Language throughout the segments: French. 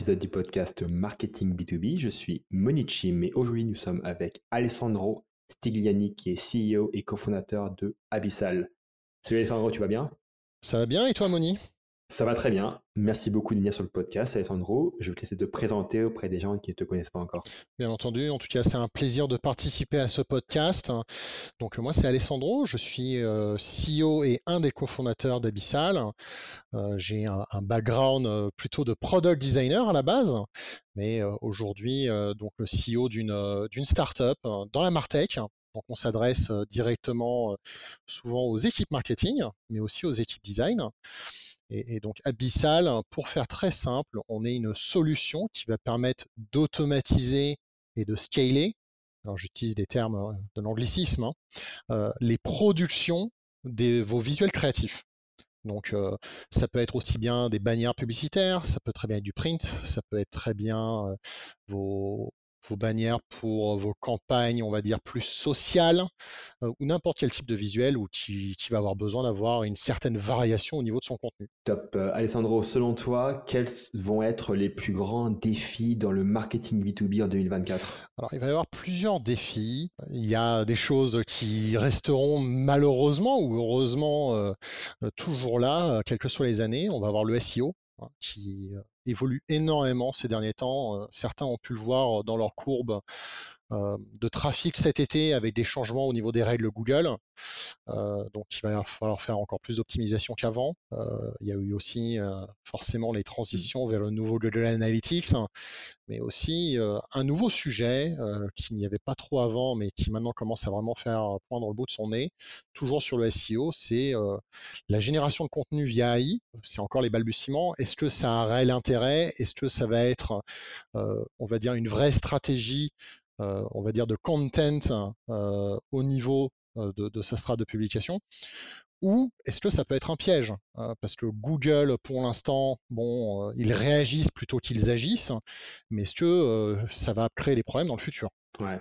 épisode du podcast Marketing B2B. Je suis Monichi, mais aujourd'hui nous sommes avec Alessandro Stigliani qui est CEO et cofondateur de Abyssal. Salut Alessandro, tu vas bien? Ça va bien et toi Moni? Ça va très bien. Merci beaucoup de sur le podcast, Alessandro. Je vais te laisser te présenter auprès des gens qui ne te connaissent pas encore. Bien entendu. En tout cas, c'est un plaisir de participer à ce podcast. Donc, moi, c'est Alessandro. Je suis euh, CEO et un des cofondateurs d'Abyssal. Euh, j'ai un, background euh, plutôt de product designer à la base, mais aujourd'hui, donc le CEO d'une d'une startup dans la Martech. Donc, on s'adresse directement souvent aux équipes marketing, mais aussi aux équipes design. Et, donc Abyssal, pour faire très simple, on est une solution qui va permettre d'automatiser et de scaler, alors j'utilise des termes euh, de l'anglicisme, hein, euh, les productions de vos visuels créatifs. Donc euh, ça peut être aussi bien des bannières publicitaires, ça peut très bien être du print, ça peut être très bien vos, vos bannières pour vos campagnes, on va dire, plus sociales, euh, ou n'importe quel type de visuel ou qui, va avoir besoin d'avoir une certaine variation au niveau de son contenu. Top. Euh, Alessandro, selon toi, quels vont être les plus grands défis dans le marketing B2B en 2024 Alors, il va y avoir plusieurs défis. Il y a des choses qui resteront malheureusement ou heureusement euh, toujours là, quelles que soient les années. On va avoir le SEO hein, qui évolue énormément ces derniers temps. Euh, certains ont pu le voir dans leur courbe euh, de trafic cet été avec des changements au niveau des règles Google. Euh, donc il va falloir faire encore plus d'optimisation qu'avant. Euh, il y a eu aussi forcément les transitions vers le nouveau Google Analytics, mais aussi un nouveau sujet qu'il n'y avait pas trop avant, mais qui maintenant commence à vraiment faire poindre le bout de son nez, toujours sur le SEO, c'est la génération de contenu via AI. C'est encore les balbutiements. Est-ce que ça a un réel intérêt? Est-ce que ça va être, on va dire, une vraie stratégie euh, on va dire, de content euh, au niveau euh, de, sa strate de publication ou est-ce que ça peut être un piège Parce que Google, pour l'instant, bon, ils réagissent plutôt qu'ils agissent, mais est-ce que ça va créer des problèmes dans le futur? Ouais.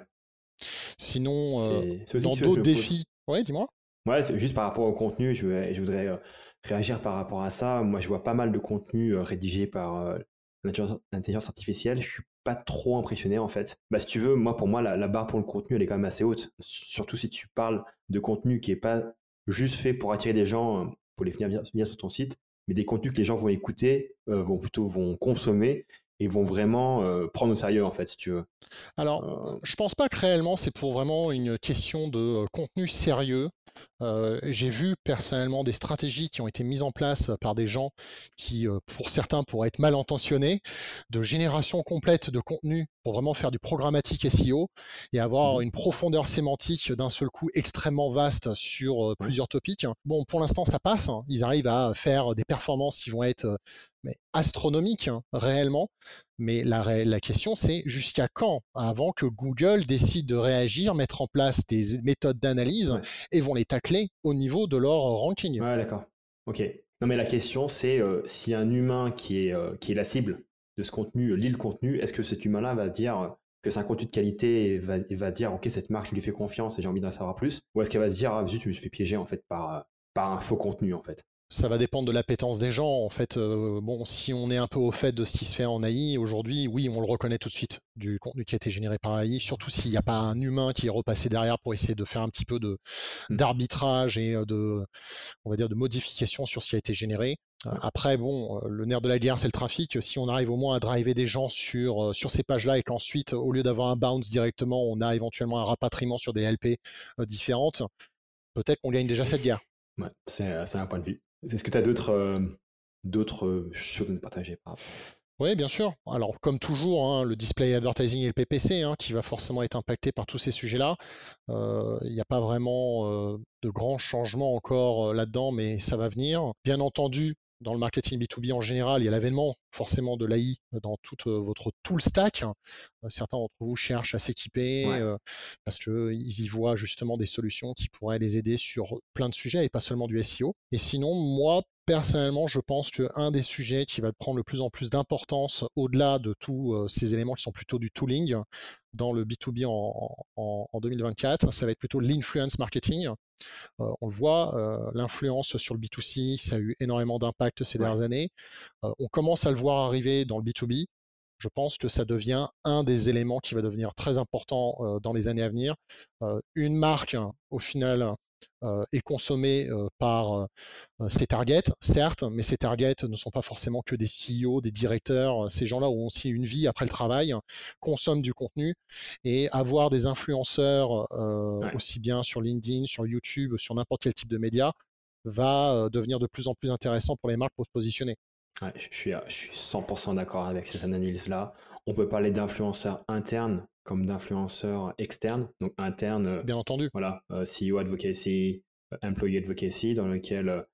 Sinon, dans d'autres défis, ouais, dis-moi. Ouais, juste par rapport au contenu, je, je voudrais réagir par rapport à ça. Moi, je vois pas mal de contenu rédigé par l'intelligence artificielle. Je suis pas trop impressionné en fait. Bah si tu veux, moi pour moi la, barre pour le contenu elle est quand même assez haute. Surtout si tu parles de contenu qui est pas juste fait pour attirer des gens, euh, pour les venir, venir sur ton site, mais des contenus que les gens vont écouter, euh, vont plutôt vont consommer et vont vraiment euh, prendre au sérieux en fait si tu veux. Alors, je pense pas que réellement c'est pour vraiment une question de contenu sérieux. Euh, j'ai vu personnellement des stratégies qui ont été mises en place par des gens qui, euh, pour certains, pourraient être mal intentionnés, de génération complète de contenu pour vraiment faire du programmatique SEO et avoir mmh une profondeur sémantique d'un seul coup extrêmement vaste sur euh, plusieurs topics. Bon, pour l'instant, ça passe. Hein. Ils arrivent à faire des performances qui vont être mais astronomiques hein, réellement. Mais la, la question, c'est jusqu'à quand avant que Google décide de réagir, mettre en place des méthodes d'analyse et vont les tacler au niveau de leur ranking? Ouais, d'accord. Ok. Non, mais la question, c'est euh, si un humain qui est, euh, qui est la cible de ce contenu lit le contenu, est-ce que cet humain-là va dire que c'est un contenu de qualité et va, va dire, ok, cette marque, je lui fais confiance et j'ai envie d'en savoir plus? Ou est-ce qu'elle va se dire, ah, zut, tu me fais piéger en fait par, par un faux contenu en fait? Ça va dépendre de l'appétence des gens. En fait, euh, bon, si on est un peu au fait de ce qui se fait en AI aujourd'hui, oui, on le reconnaît tout de suite du contenu qui a été généré par AI, surtout s'il n'y a pas un humain qui est repassé derrière pour essayer de faire un petit peu de hmm. d'arbitrage et euh, de, on va dire, de modification sur ce qui a été généré. Euh, après, bon, le nerf de la guerre, c'est le trafic. Si on arrive au moins à driver des gens sur, sur ces pages-là et qu'ensuite, au lieu d'avoir un bounce directement, on a éventuellement un rapatriement sur des LP différentes, peut-être qu'on gagne déjà cette guerre. Ouais, c'est un point de vue. Est-ce que tu as d'autres euh, euh, choses à partager oui, bien sûr. Alors, comme toujours, hein, le display advertising et le PPC, hein, qui va forcément être impacté par tous ces sujets-là. Euh, il n'y a pas vraiment de grands changements encore là-dedans, mais ça va venir. Bien entendu, dans le marketing B2B en général, il y a l'avènement forcément de l'AI dans toute votre tool stack. Certains d'entre vous cherchent à s'équiper parce qu'ils y voient justement des solutions qui pourraient les aider sur plein de sujets et pas seulement du SEO. Et sinon, moi, personnellement, je pense qu'un des sujets qui va prendre le plus en plus d'importance au-delà de tous ces éléments qui sont plutôt du tooling dans le B2B en, 2024, ça va être plutôt l'influence marketing. on le voit, l'influence sur le B2C, ça a eu énormément d'impact ces dernières années. on commence à le voir arriver dans le B2B je pense que ça devient un des éléments qui va devenir très important euh, dans les années à venir. Euh, une marque, au final, euh, est consommée par ses targets, certes, mais ces targets ne sont pas forcément que des CEO, des directeurs. Ces gens-là ont aussi une vie après le travail, consomment du contenu et avoir des influenceurs aussi bien sur LinkedIn, sur YouTube, sur n'importe quel type de média va devenir de plus en plus intéressant pour les marques pour se positionner je suis, je suis 100% d'accord avec cette analyse-là. On peut parler d'influenceurs internes comme d'influenceurs externes. Donc internes, euh, bien entendu. Voilà, euh, CEO advocacy, euh, employee advocacy, dans lequel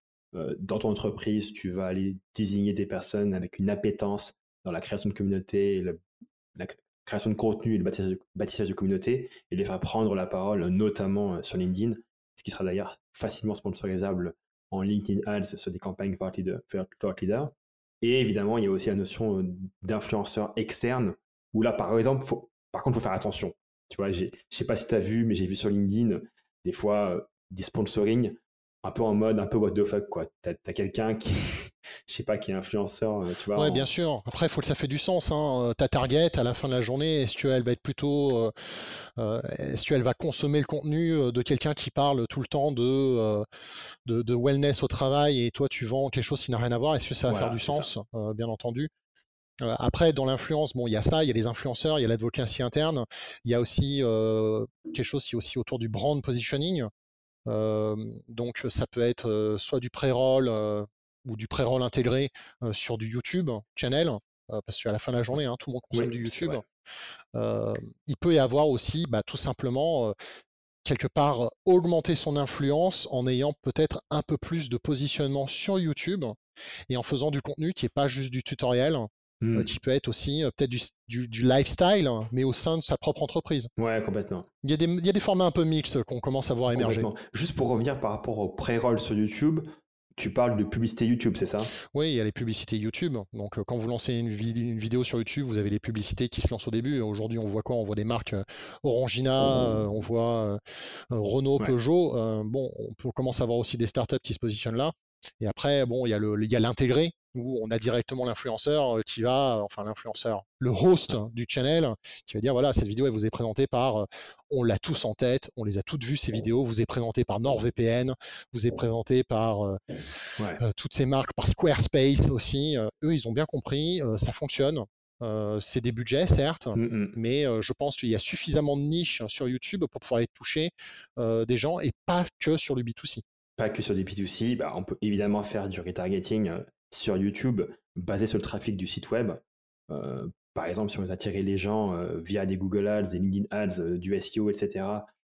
dans ton entreprise, tu vas aller désigner des personnes avec une appétence dans la création de communauté, la création de contenu et le bâtissage, de communauté, et les faire prendre la parole, notamment sur LinkedIn, ce qui sera d'ailleurs facilement sponsorisable en LinkedIn Ads sur des campagnes Thought Leader. Et évidemment, il y a aussi la notion d'influenceur externe, où là, par exemple, par contre, il faut faire attention. Tu vois, je ne sais pas si tu as vu, mais j'ai vu sur LinkedIn, des fois, des sponsoring un peu en mode un peu what the fuck, quoi. Tu as, quelqu'un qui, je sais pas, qui est influenceur, tu vois. Ouais, bien sûr. Après, il faut que ça fait du sens. Hein. Ta target, à la fin de la journée, est-ce qu'elle va être plutôt euh, est-ce qu'elle va consommer le contenu euh, de quelqu'un qui parle tout le temps euh, de, de, wellness au travail et toi tu vends quelque chose qui n'a rien à voir? Est-ce que ça va faire du sens Bien entendu? Après, dans l'influence, bon, il y a ça, il y a les influenceurs, il y a l'advocacy interne, il y a aussi quelque chose qui est aussi autour du brand positioning. donc, ça peut être soit du pré-roll ou du pré-roll intégré sur du YouTube channel, parce qu'à la fin de la journée, hein, tout le monde consomme du YouTube il peut y avoir aussi bah, tout simplement quelque part augmenter son influence en ayant peut-être un peu plus de positionnement sur YouTube et en faisant du contenu qui n'est pas juste du tutoriel, mmh. qui peut être aussi peut-être du, lifestyle, mais au sein de sa propre entreprise. Ouais, complètement. Il y a des, il y a des formats un peu mixtes qu'on commence à voir émerger. Juste pour revenir par rapport au pré-roll sur YouTube, tu parles de publicité YouTube, c'est ça? Oui, il y a les publicités YouTube. Donc, euh, quand vous lancez une, vidéo sur YouTube, vous avez les publicités qui se lancent au début. Aujourd'hui, on voit quoi? On voit des marques euh, Orangina, euh, on voit Renault, Peugeot. bon, on commence à voir aussi des startups qui se positionnent là. Et après, bon, il y a l'intégré où on a directement l'influenceur euh, qui va, enfin l'influenceur, le host du channel qui va dire voilà, cette vidéo elle vous est présentée par, euh, on l'a tous en tête, on les a toutes vues ces vidéos, vous est présentée par NordVPN, vous est présentée par euh, toutes ces marques, par Squarespace aussi. eux, ils ont bien compris, ça fonctionne. c'est des budgets, certes, mmh, mmh. mais je pense qu'il y a suffisamment de niches sur YouTube pour pouvoir aller toucher des gens et pas que sur le B2C pas que sur du B2C, bah, on peut évidemment faire du retargeting euh, sur YouTube basé sur le trafic du site web. Euh, par exemple, si on veut attirer les gens euh, via des Google Ads, des LinkedIn Ads, du SEO, etc.,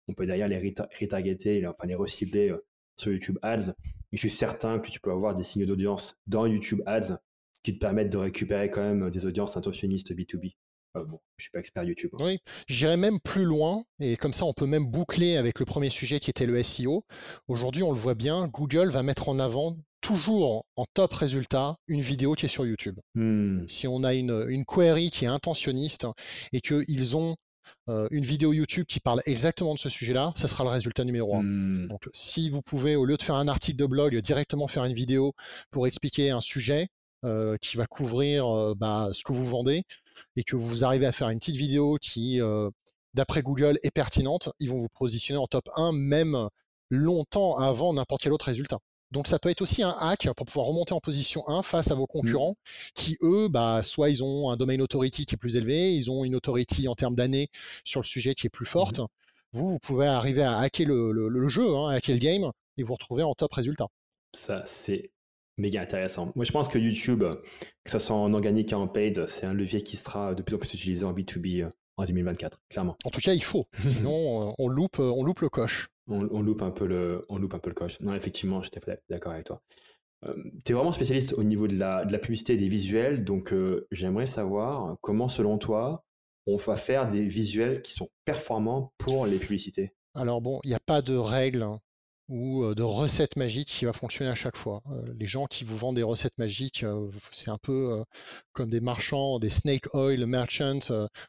on peut derrière les retargeter, enfin les recibler sur YouTube Ads. Je suis certain que tu peux avoir des signes d'audience dans YouTube Ads qui te permettent de récupérer quand même des audiences intentionnistes B2B. Euh, bon, je suis pas expert YouTube. Hein. Oui, j'irais même plus loin, et comme ça on peut même boucler avec le premier sujet qui était le SEO. Aujourd'hui, on le voit bien, Google va mettre en avant toujours en top résultat une vidéo qui est sur YouTube. Hmm. Si on a une, une, query qui est intentionniste et qu'ils ont euh, une vidéo YouTube qui parle exactement de ce sujet-là, ce sera le résultat numéro un. Hmm. Donc si vous pouvez, au lieu de faire un article de blog, directement faire une vidéo pour expliquer un sujet, euh, qui va couvrir bah, ce que vous vendez, et que vous arrivez à faire une petite vidéo qui, euh, d'après Google, est pertinente, ils vont vous positionner en top 1 même longtemps avant n'importe quel autre résultat. Donc ça peut être aussi un hack pour pouvoir remonter en position 1 face à vos concurrents mmh. qui, eux, bah, soit ils ont un domain authority qui est plus élevé, ils ont une authority en termes d'années sur le sujet qui est plus forte. Mmh. Vous, vous pouvez arriver à hacker le, jeu, hein, hacker le game et vous retrouver en top résultat. Ça, c'est méga intéressant. Moi, je pense que YouTube, que ce soit en organique et en paid, c'est un levier qui sera de plus en plus utilisé en B2B euh, en 2024, clairement. En tout cas, il faut. Sinon, euh, on loupe, euh, on loupe le coche. On, loupe un peu le, on loupe un peu le coche. Non, effectivement, j'étais d'accord avec toi. tu es vraiment spécialiste au niveau de la, de la publicité et des visuels, donc j'aimerais savoir comment, selon toi, on va faire des visuels qui sont performants pour les publicités. Alors bon, il n'y a pas de règle hein ou de recette magique qui va fonctionner à chaque fois. les gens qui vous vendent des recettes magiques, c'est un peu comme des marchands, des snake oil merchants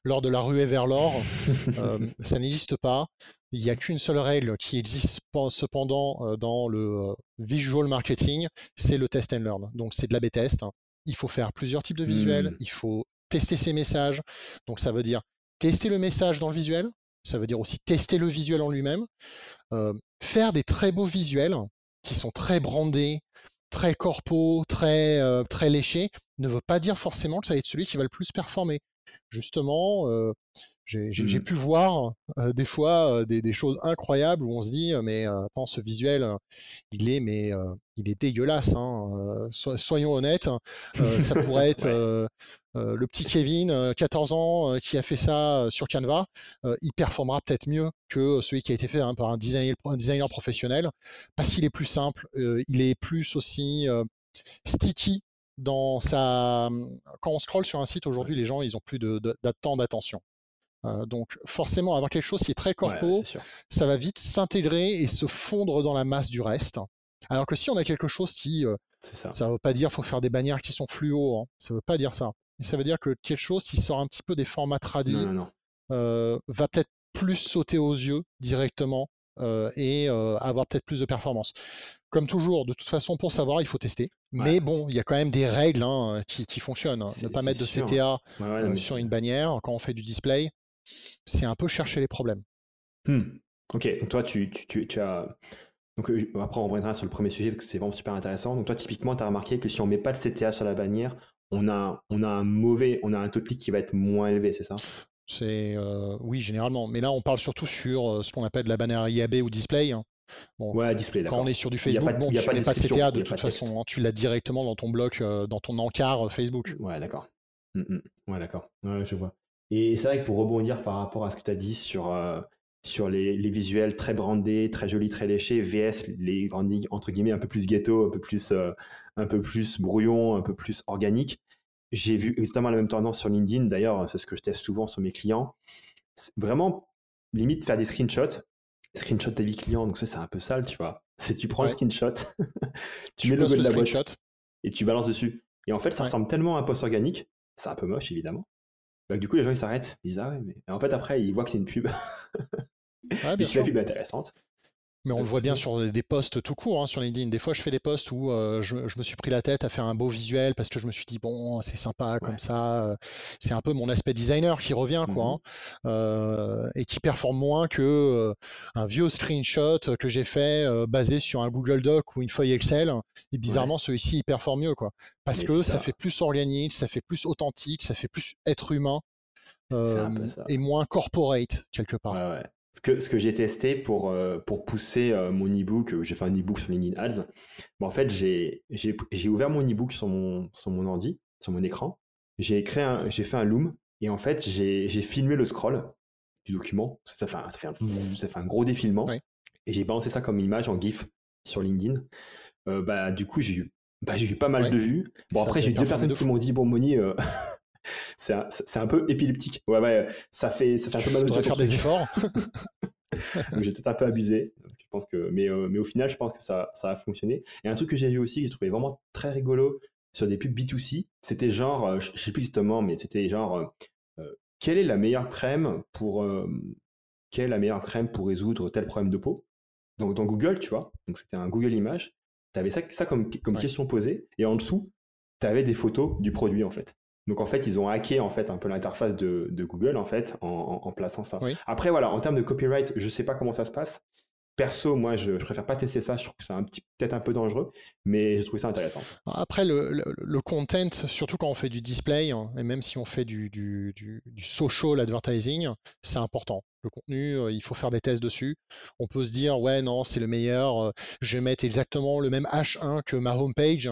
lors de la ruée vers l'or. ça n'existe pas. Il n'y a qu'une seule règle qui existe cependant dans le visual marketing, c'est le test and learn. Donc c'est de l'AB test. Il faut faire plusieurs types de visuels, mmh. il faut tester ses messages. Donc ça veut dire tester le message dans le visuel, ça veut dire aussi tester le visuel en lui-même, euh, faire des très beaux visuels qui sont très brandés, très corpo, très, euh, très léchés, ne veut pas dire forcément que ça va être celui qui va le plus performer. Justement, euh, j'ai mmh. pu voir des fois des, choses incroyables où on se dit mais attends ce visuel il est mais il est dégueulasse hein, soyons honnêtes ça pourrait être le petit Kevin 14 ans qui a fait ça sur Canva il performera peut-être mieux que celui qui a été fait hein, par un designer, un designer professionnel parce qu'il est plus simple il est plus aussi sticky dans sa quand on scrolle sur un site aujourd'hui les gens ils ont plus de, de temps d'attention euh, donc forcément, avoir quelque chose qui est très corpo, ça va vite s'intégrer et se fondre dans la masse du reste. Alors que si on a quelque chose qui, euh, ça ne veut pas dire qu'il faut faire des bannières qui sont fluo, hein. ça ne veut pas dire ça. Ça veut dire que quelque chose qui sort un petit peu des formats tradis euh, va peut-être plus sauter aux yeux directement et avoir peut-être plus de performance. Comme toujours, de toute façon, pour savoir, il faut tester. Mais bon, il y a quand même des règles hein, qui, fonctionnent. Ne pas mettre de CTA sur une bannière quand on fait du display c'est un peu chercher les problèmes. Hmm. Ok, donc toi, tu, tu, tu, as. Donc, euh, après, on reviendra sur le premier sujet parce que c'est vraiment super intéressant. Donc, toi, typiquement, tu as remarqué que si on met pas de CTA sur la bannière, on a, on a un mauvais, on a un taux de clic qui va être moins élevé, c'est ça? C'est euh, oui, généralement. Mais là, on parle surtout sur euh, ce qu'on appelle la bannière IAB ou display. Hein. Bon, ouais, display, quand on est sur du Facebook, bon, tu mets pas de CTA de toute façon. Hein. tu l'as directement dans ton bloc, dans ton encart Facebook. Ouais, d'accord. Mm, mm. Ouais, d'accord. Ouais, je vois. Et c'est vrai que pour rebondir par rapport à ce que tu as dit sur, euh, sur les, visuels très brandés, très jolis, très léchés, VS, les entre guillemets un peu plus ghetto, un peu plus, euh, un peu plus brouillon, un peu plus organique, j'ai vu exactement la même tendance sur LinkedIn. D'ailleurs, c'est ce que je teste souvent sur mes clients. Vraiment, limite, faire des screenshots. Screenshot ta vie client, donc ça, c'est un peu sale, tu vois. C'est tu prends un screenshot, tu, mets le logo de la boîte et tu balances dessus. Et en fait, ça ressemble tellement à un post organique. C'est un peu moche, évidemment. Bah, du coup, les gens ils s'arrêtent, ils disent ah ouais, mais en fait après ils voient que c'est une pub. Ouais, bien sûr. la pub est intéressante. Mais on le voit bien sur des posts tout court hein, sur LinkedIn. Des fois, je fais des posts où euh, je, me suis pris la tête à faire un beau visuel parce que je me suis dit bon, c'est sympa comme ça. Euh, c'est un peu mon aspect designer qui revient quoi, mmh hein, euh, et qui performe moins que un vieux screenshot que j'ai fait basé sur un Google Doc ou une feuille Excel. Et bizarrement, celui-ci il performe mieux quoi, parce que ça. fait plus organique, ça fait plus authentique, ça fait plus être humain. et moins corporate quelque part. Ouais, ouais. Ce que, ce que j'ai testé pour, euh, pour pousser euh, mon e-book, euh, j'ai fait un e-book sur LinkedIn Ads. en fait, j'ai ouvert mon e-book sur mon, sur mon ordi, sur mon écran. J'ai fait un loom et en fait, j'ai filmé le scroll du document. Ça, fait, un, ça, fait, un, ça fait un gros défilement. Et j'ai balancé ça comme image en GIF sur LinkedIn. bah, du coup, j'ai eu, bah, eu pas mal de vues. Bon, après, j'ai eu deux personnes qui m'ont dit Bon, Moni, c'est un, peu épileptique. Ouais, ouais, ça fait, ça fait un peu mal aux yeux. faire des efforts. j'ai peut-être un peu abusé. Je pense que, mais, euh, mais au final, je pense que ça, ça a fonctionné. Et un truc que j'ai vu aussi, que j'ai trouvé vraiment très rigolo sur des pubs B2C, c'était genre, euh, je sais plus exactement, mais c'était genre, euh, quelle est la meilleure crème pour, quelle est la meilleure crème pour résoudre tel problème de peau? Donc dans Google, tu vois, donc c'était un Google Image, tu avais ça, ça comme, comme question posée, et en dessous, tu avais des photos du produit en fait. Donc en fait, ils ont hacké en fait un peu l'interface de, Google en fait en, plaçant ça. Après voilà, en termes de copyright, je sais pas comment ça se passe. Perso, moi, je, préfère pas tester ça. Je trouve que c'est un petit, peut-être un peu dangereux, mais je trouve ça intéressant. Après, le, content, surtout quand on fait du display, hein, et même si on fait du, du, social advertising, c'est important. Le contenu, euh, il faut faire des tests dessus. On peut se dire, ouais, non, c'est le meilleur. Euh, je vais mettre exactement le même H1 que ma homepage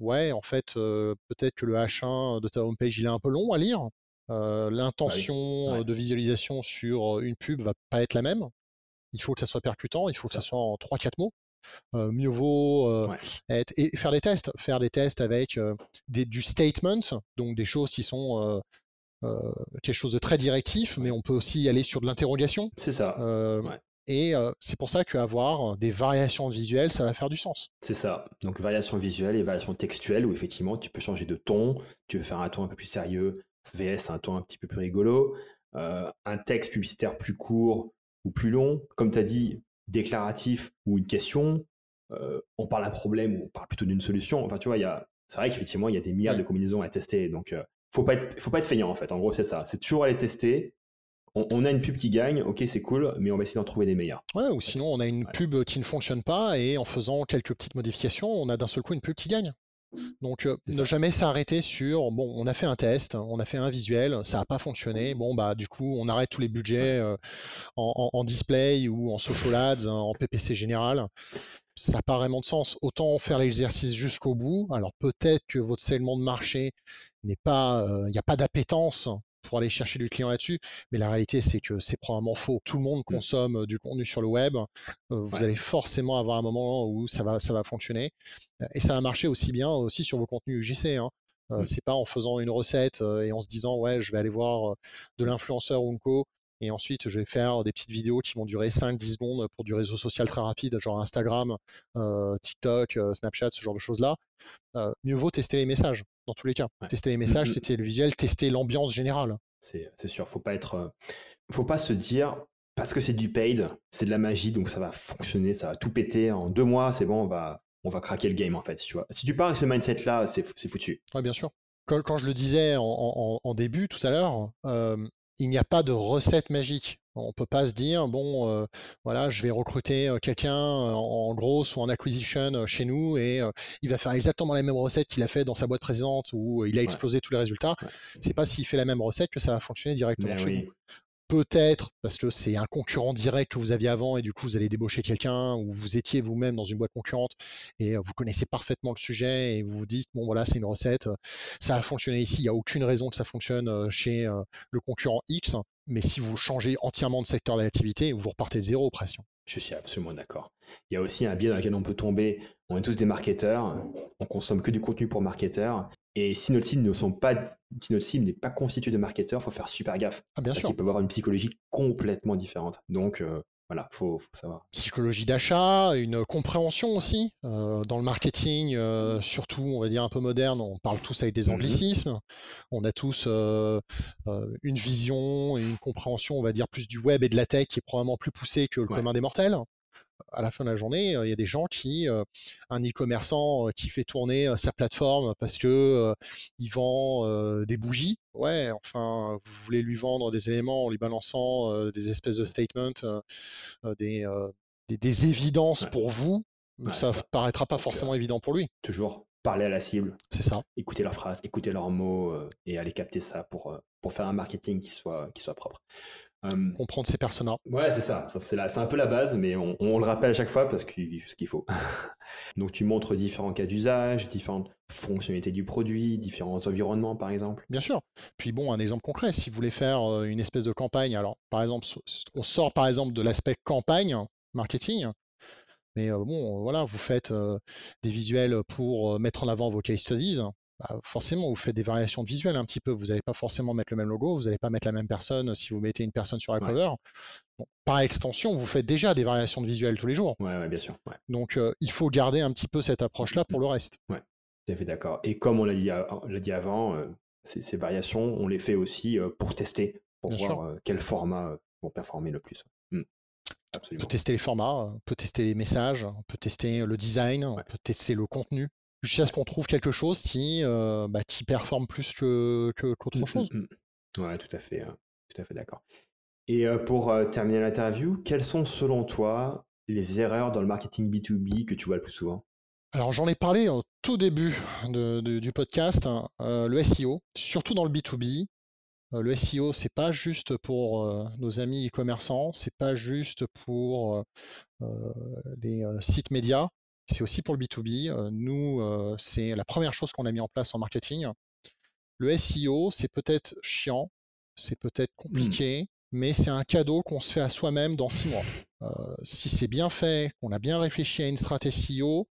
ouais, en fait, peut-être que le H1 de ta homepage, il est un peu long à lire. Bah l'intention de visualisation sur une pub va pas être la même. Il faut que ça soit percutant, il faut que ça soit en 3-4 mots. mieux vaut être, et faire des tests, faire des tests avec des, du statement, donc des choses qui sont quelque chose de très directif, mais on peut aussi aller sur de l'interrogation. C'est ça. Et c'est pour ça qu'avoir des variations visuelles, ça va faire du sens. C'est ça. Donc variation visuelle et variation textuelle, où effectivement tu peux changer de ton, tu veux faire un ton un peu plus sérieux, VS un ton un petit peu plus rigolo, un texte publicitaire plus court ou plus long, comme tu as dit, déclaratif ou une question, on parle d'un problème ou on parle plutôt d'une solution. Enfin, tu vois, c'est vrai qu'effectivement, il y a des milliards de combinaisons à tester. Donc, faut pas être, faut pas être feignant en fait. En gros, c'est ça. C'est toujours aller tester. On, a une pub qui gagne, ok, c'est cool, mais on va essayer d'en trouver des meilleurs. Ouais, ou sinon on a une pub qui ne fonctionne pas et en faisant quelques petites modifications, on a d'un seul coup une pub qui gagne. Donc euh, ne jamais s'arrêter sur bon, on a fait un test, on a fait un visuel, ça n'a pas fonctionné. Bon bah du coup on arrête tous les budgets euh, en, display ou en social ads, en PPC général. Ça n'a pas vraiment de sens. Autant faire l'exercice jusqu'au bout. Alors peut-être que votre segment de marché n'est pas, euh, il n'y a pas d'appétence pour aller chercher du client là-dessus, mais la réalité c'est que c'est probablement faux. Tout le monde mmh. consomme euh, du contenu sur le web. Euh, vous allez forcément avoir un moment où ça va, ça va fonctionner, et ça va marcher aussi bien aussi sur vos contenus UGC. Hein. Mmh. C'est pas en faisant une recette et en se disant ouais je vais aller voir de l'influenceur ou co et ensuite, je vais faire des petites vidéos qui vont durer 5-10 secondes pour du réseau social très rapide, genre Instagram, euh, TikTok, euh, Snapchat, ce genre de choses-là. Euh, mieux vaut tester les messages, dans tous les cas. Tester les messages, mm-hmm. tester le visuel, tester l'ambiance générale. C'est sûr, faut pas être, faut pas se dire parce que c'est du paid, c'est de la magie, donc ça va fonctionner, ça va tout péter en deux mois, c'est bon, on va, on va craquer le game en fait. Tu vois. Si tu pars avec ce mindset-là, c'est foutu. Oui, bien sûr. Quand, je le disais en, début tout à l'heure, il n'y a pas de recette magique. On ne peut pas se dire, bon, euh, voilà, je vais recruter euh, quelqu'un euh, en grosse ou en acquisition chez nous et il va faire exactement la même recette qu'il a fait dans sa boîte précédente où il a explosé tous les résultats. C'est pas s'il fait la même recette que ça va fonctionner directement chez nous peut-être parce que c'est un concurrent direct que vous aviez avant et du coup vous allez débaucher quelqu'un ou vous étiez vous-même dans une boîte concurrente et vous connaissez parfaitement le sujet et vous vous dites bon voilà c'est une recette, ça a fonctionné ici, il n'y a aucune raison que ça fonctionne chez le concurrent X, mais si vous changez entièrement de secteur d'activité, vous repartez zéro pression. Je suis absolument d'accord. Il y a aussi un biais dans lequel on peut tomber. On est tous des marketeurs, on consomme que du contenu pour marketeurs et si notre cible ne sont pas, si notre cible n'est pas constituée de marketeurs, faut faire super gaffe. Ah, bien parce qu'il peut avoir une psychologie complètement différente. Donc euh, voilà, faut, faut savoir. Psychologie d'achat, une compréhension aussi euh, dans le marketing, euh, surtout on va dire un peu moderne. On parle tous avec des mm-hmm. anglicismes. On a tous une vision et une compréhension, on va dire plus du web et de la tech qui est probablement plus poussée que le commun des mortels à la fin de la journée, euh, il y a des gens qui, euh, un e-commerçant euh, qui fait tourner sa plateforme parce que il vend des bougies. Ouais, enfin, vous voulez lui vendre des éléments en lui balançant des espèces de statements, des, des, évidences pour vous. ça, ne paraîtra pas forcément évident pour lui. Toujours parler à la cible. C'est ça. Écouter leurs phrases, écouter leurs mots et aller capter ça pour, pour faire un marketing qui soit, qui soit propre. Comprendre ses personnages. Ouais, c'est ça. C'est un peu la base, mais on, le rappelle à chaque fois parce qu'il qu'il faut. Donc tu montres différents cas d'usage, différentes fonctionnalités du produit, différents environnements par exemple. Bien sûr. Puis bon, un exemple concret, si vous voulez faire une espèce de campagne, alors par exemple, on sort par exemple de l'aspect campagne, marketing, mais bon, voilà, vous faites des visuels pour mettre en avant vos case studies. Bah, forcément, vous faites des variations de visuels un petit peu. Vous n'allez pas forcément mettre le même logo, vous n'allez pas mettre la même personne si vous mettez une personne sur la cover. par extension, vous faites déjà des variations de visuels tous les jours. Ouais, bien sûr. Donc, euh, il faut garder un petit peu cette approche-là pour le reste. Ouais, tout à fait d'accord. Et comme on l'a dit, dit, avant, euh, ces, variations, on les fait aussi euh, pour tester, pour voir quel format vont performer le plus. Mmh. Absolument. On peut tester les formats, on peut tester les messages, on peut tester le design, on peut tester le contenu jusqu'à ce qu'on trouve quelque chose qui, euh, bah, qui performe plus que, qu'autre mmh, chose. Mmh, mmh. Ouais, tout à fait, hein. tout à fait d'accord. Et euh, pour euh, terminer l'interview, quelles sont selon toi les erreurs dans le marketing B2B que tu vois le plus souvent? Alors j'en ai parlé au tout début du podcast, hein, le SEO, surtout dans le B2B. le SEO, c'est pas juste pour nos amis e-commerçants, c'est pas juste pour les sites médias, c'est aussi pour le B2B. Euh, nous, euh, c'est la première chose qu'on a mis en place en marketing. Le SEO, c'est peut-être chiant, c'est peut-être mmh. compliqué, mais c'est un cadeau qu'on se fait à soi-même dans six mois. Euh, si c'est bien fait, qu'on a bien réfléchi à une stratégie SEO,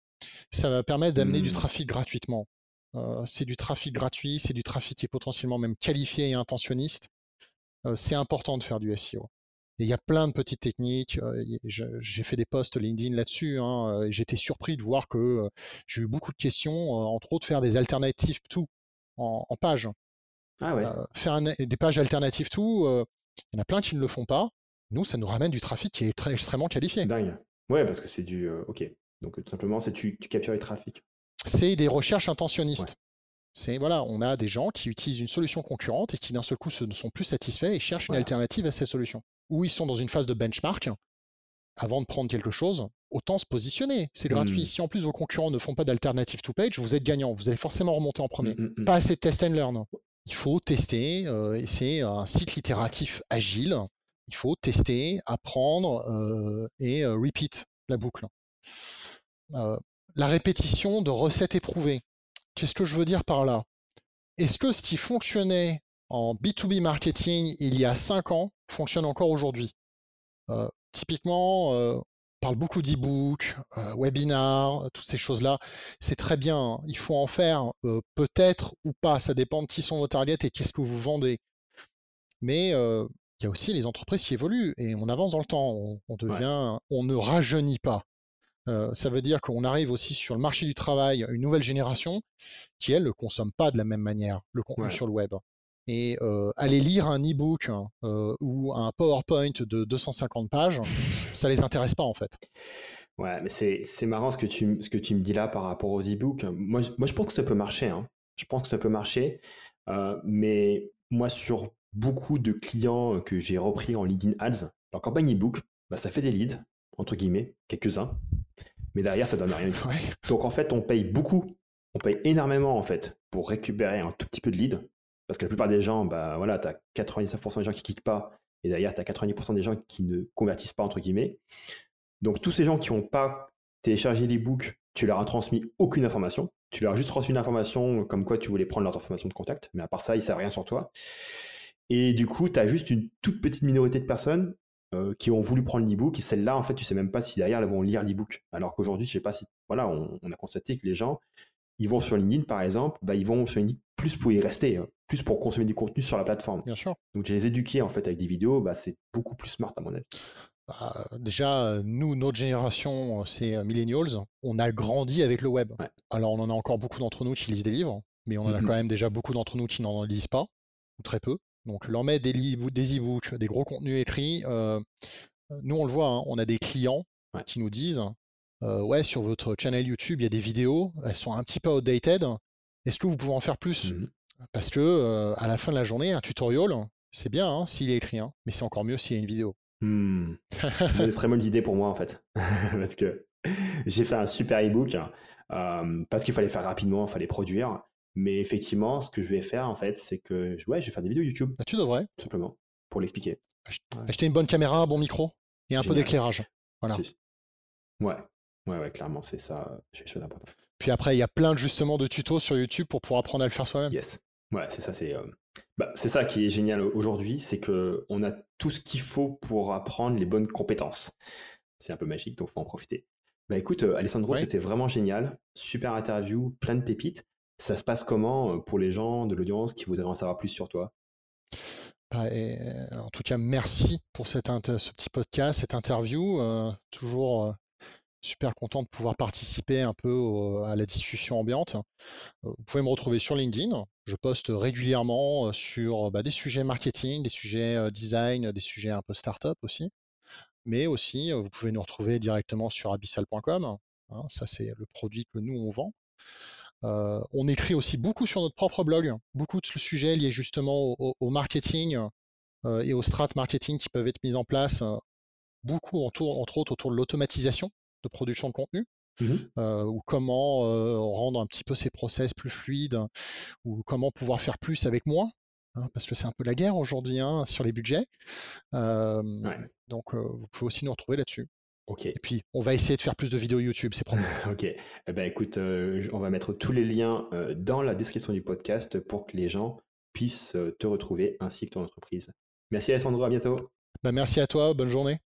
ça va permettre d'amener du mmh. trafic gratuitement. c'est du trafic gratuit, c'est du trafic qui est potentiellement même qualifié et intentionniste. c'est important de faire du SEO. Il y a plein de petites techniques. J'ai fait des posts LinkedIn là-dessus. Hein, J'étais surpris de voir que j'ai eu beaucoup de questions, entre autres faire des alternatives tout en, en page. Ah ouais. faire des pages alternatives tout, il y en a plein qui ne le font pas. Nous, ça nous ramène du trafic qui est très, extrêmement qualifié. Dingue. Ouais, parce que c'est du. ok. Donc tout simplement, c'est tu, tu captures les trafics. C'est des recherches intentionnistes. C'est voilà, on a des gens qui utilisent une solution concurrente et qui d'un seul coup ne sont plus satisfaits et cherchent une alternative à ces solutions. Ou ils sont dans une phase de benchmark. Avant de prendre quelque chose, autant se positionner. C'est gratuit. Hmm. Si en plus vos concurrents ne font pas d'alternative to page, vous êtes gagnant. Vous allez forcément remonter en premier. Hmm, hmm, pas assez de test and learn. Il faut tester. Euh, c'est un cycle itératif agile. Il faut tester, apprendre euh, et euh, repeat la boucle. la répétition de recettes éprouvées. Qu'est-ce que je veux dire par là? Est-ce que ce qui fonctionnait en B2B marketing il y a 5 ans fonctionne encore aujourd'hui euh, Typiquement, euh, on parle beaucoup d'e-book, euh, webinars, toutes ces choses-là. C'est très bien. Hein. Il faut en faire peut-être ou pas. Ça dépend de qui sont vos targets et qu'est-ce que vous vendez. Mais il y a aussi les entreprises qui évoluent et on avance dans le temps. On, devient, on ne rajeunit pas. Euh, ça veut dire qu'on arrive aussi sur le marché du travail, une nouvelle génération qui, elle, ne consomme pas de la même manière le contenu sur le web. Et euh, aller lire un e-book hein, euh, ou un PowerPoint de 250 pages, ça les intéresse pas en fait. Ouais, mais c'est marrant ce que, tu, ce que tu me dis là par rapport aux e-books. Moi, moi, je pense que ça peut marcher. Hein. Je pense que ça peut marcher. mais moi, sur beaucoup de clients que j'ai repris en LinkedIn Ads, leur campagne e-book, bah, ça fait des leads, entre guillemets, quelques-uns mais derrière, ça donne rien. Donc en fait, on paye beaucoup, on paye énormément en fait pour récupérer un tout petit peu de lead, parce que la plupart des gens, bah voilà, tu as 99% des gens qui cliquent pas, et derrière, tu as 90% des gens qui ne convertissent pas, entre guillemets. Donc tous ces gens qui n'ont pas téléchargé l'e-book, tu leur as transmis aucune information. Tu leur as juste transmis une information comme quoi tu voulais prendre leurs informations de contact, mais à part ça, ils ne savent rien sur toi. Et du coup, tu as juste une toute petite minorité de personnes euh, qui ont voulu prendre l'e-book et celles-là, en fait, tu sais même pas si derrière elles vont lire l'e-book. Alors qu'aujourd'hui, je sais pas si, voilà, on, a constaté que les gens, ils vont sur LinkedIn, par exemple, bah, ils vont sur LinkedIn plus pour y rester, hein, plus pour consommer du contenu sur la plateforme. Bien sûr. Donc, les éduquer, en fait, avec des vidéos, bah, c'est beaucoup plus smart, à mon avis. Bah, déjà, nous, notre génération, c'est euh, millennials, on a grandi avec le web. Alors, on en a encore beaucoup d'entre nous qui lisent des livres, mais on en a quand même déjà beaucoup d'entre nous qui n'en lisent pas, ou très peu. Donc leur mettre des, des e-books, des gros contenus écrits. Euh, nous, on le voit, hein, on a des clients qui nous disent euh, Ouais, sur votre channel YouTube, il y a des vidéos, elles sont un petit peu outdated. Est-ce que vous pouvez en faire plus? Mmh Parce que euh, à la fin de la journée, un tutorial, c'est bien hein, s'il est écrit, hein, mais c'est encore mieux s'il y a une vidéo. Mmh. c'est une très bonne idée pour moi en fait. parce que j'ai fait un super e-book parce qu'il fallait faire rapidement, il fallait produire. Mais effectivement, ce que je vais faire, en fait, c'est que ouais, je vais faire des vidéos YouTube. Ah, tu devrais. Tout simplement, pour l'expliquer. Acheter une bonne caméra, un bon micro et un peu d'éclairage. Voilà. Ouais, ouais, ouais, clairement, c'est ça, c'est important. Puis après, il y a plein justement de tutos sur YouTube pour pouvoir apprendre à le faire soi-même. Yes. Ouais, c'est ça, c'est euh, bah, c'est ça qui est génial aujourd'hui, c'est que on a tout ce qu'il faut pour apprendre les bonnes compétences. C'est un peu magique, donc faut en profiter. Bah écoute, euh, Alessandro, c'était vraiment génial, super interview, plein de pépites. Ça se passe comment euh, pour les gens de l'audience qui voudraient en savoir plus sur toi? Bah, en tout cas, merci pour cette ce petit podcast, cette interview. Euh, toujours super content de pouvoir participer un peu à la discussion ambiante. vous pouvez me retrouver sur LinkedIn. Je poste régulièrement sur bah, des sujets marketing, des sujets design, des sujets un peu startup aussi. Mais aussi, vous pouvez nous retrouver directement sur abyssal.com. Hein, ça, c'est le produit que nous, on vend. Euh, on écrit aussi beaucoup sur notre propre blog, beaucoup de sujets liés justement au, marketing euh, et au strat marketing qui peuvent être mis en place, euh, beaucoup entre autres autour de l'automatisation de production de contenu. Mmh ou comment rendre un petit peu ces process plus fluides, ou comment pouvoir faire plus avec moins, hein, parce que c'est un peu la guerre aujourd'hui hein, sur les budgets. Donc vous pouvez aussi nous retrouver là-dessus. Et puis, on va essayer de faire plus de vidéos YouTube, c'est promis. ok. Eh ben, écoute, euh, on va mettre tous les liens euh, dans la description du podcast pour que les gens puissent euh, te retrouver ainsi que ton entreprise. Merci Alessandro, à bientôt. Ben, merci à toi, bonne journée.